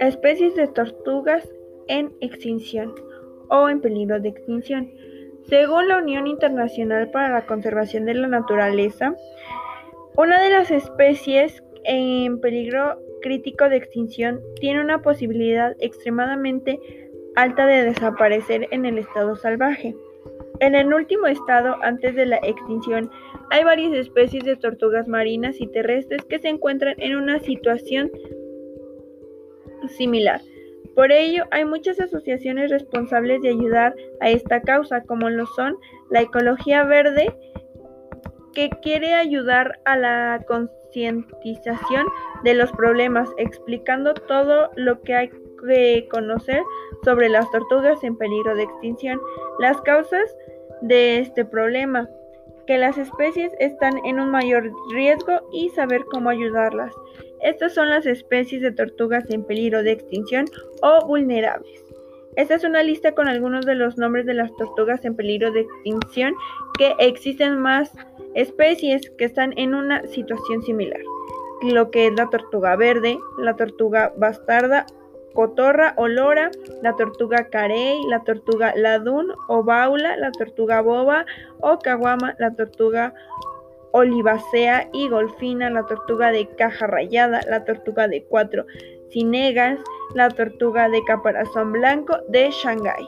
Especies de tortugas en extinción o en peligro de extinción. Según la Unión Internacional para la Conservación de la Naturaleza, una de las especies en peligro crítico de extinción tiene una posibilidad extremadamente alta de desaparecer en el estado salvaje. En el último estado antes de la extinción hay varias especies de tortugas marinas y terrestres que se encuentran en una situación similar. Por ello, hay muchas asociaciones responsables de ayudar a esta causa, como lo son la Ecología Verde, que quiere ayudar a la concientización de los problemas, explicando todo lo que hay que conocer sobre las tortugas en peligro de extinción, las causas de este problema, que las especies están en un mayor riesgo y saber cómo ayudarlas. Estas son las especies de tortugas en peligro de extinción o vulnerables. Esta es una lista con algunos de los nombres de las tortugas en peligro de extinción que existen más especies que están en una situación similar. Lo que es la tortuga verde, la tortuga bastarda, cotorra o lora, la tortuga carey, la tortuga ladún o baula, la tortuga boba o caguama, la tortuga olivacea y golfina, la tortuga de caja rayada, la tortuga de cuatro cinegas, la tortuga de caparazón blanco de Shanghái.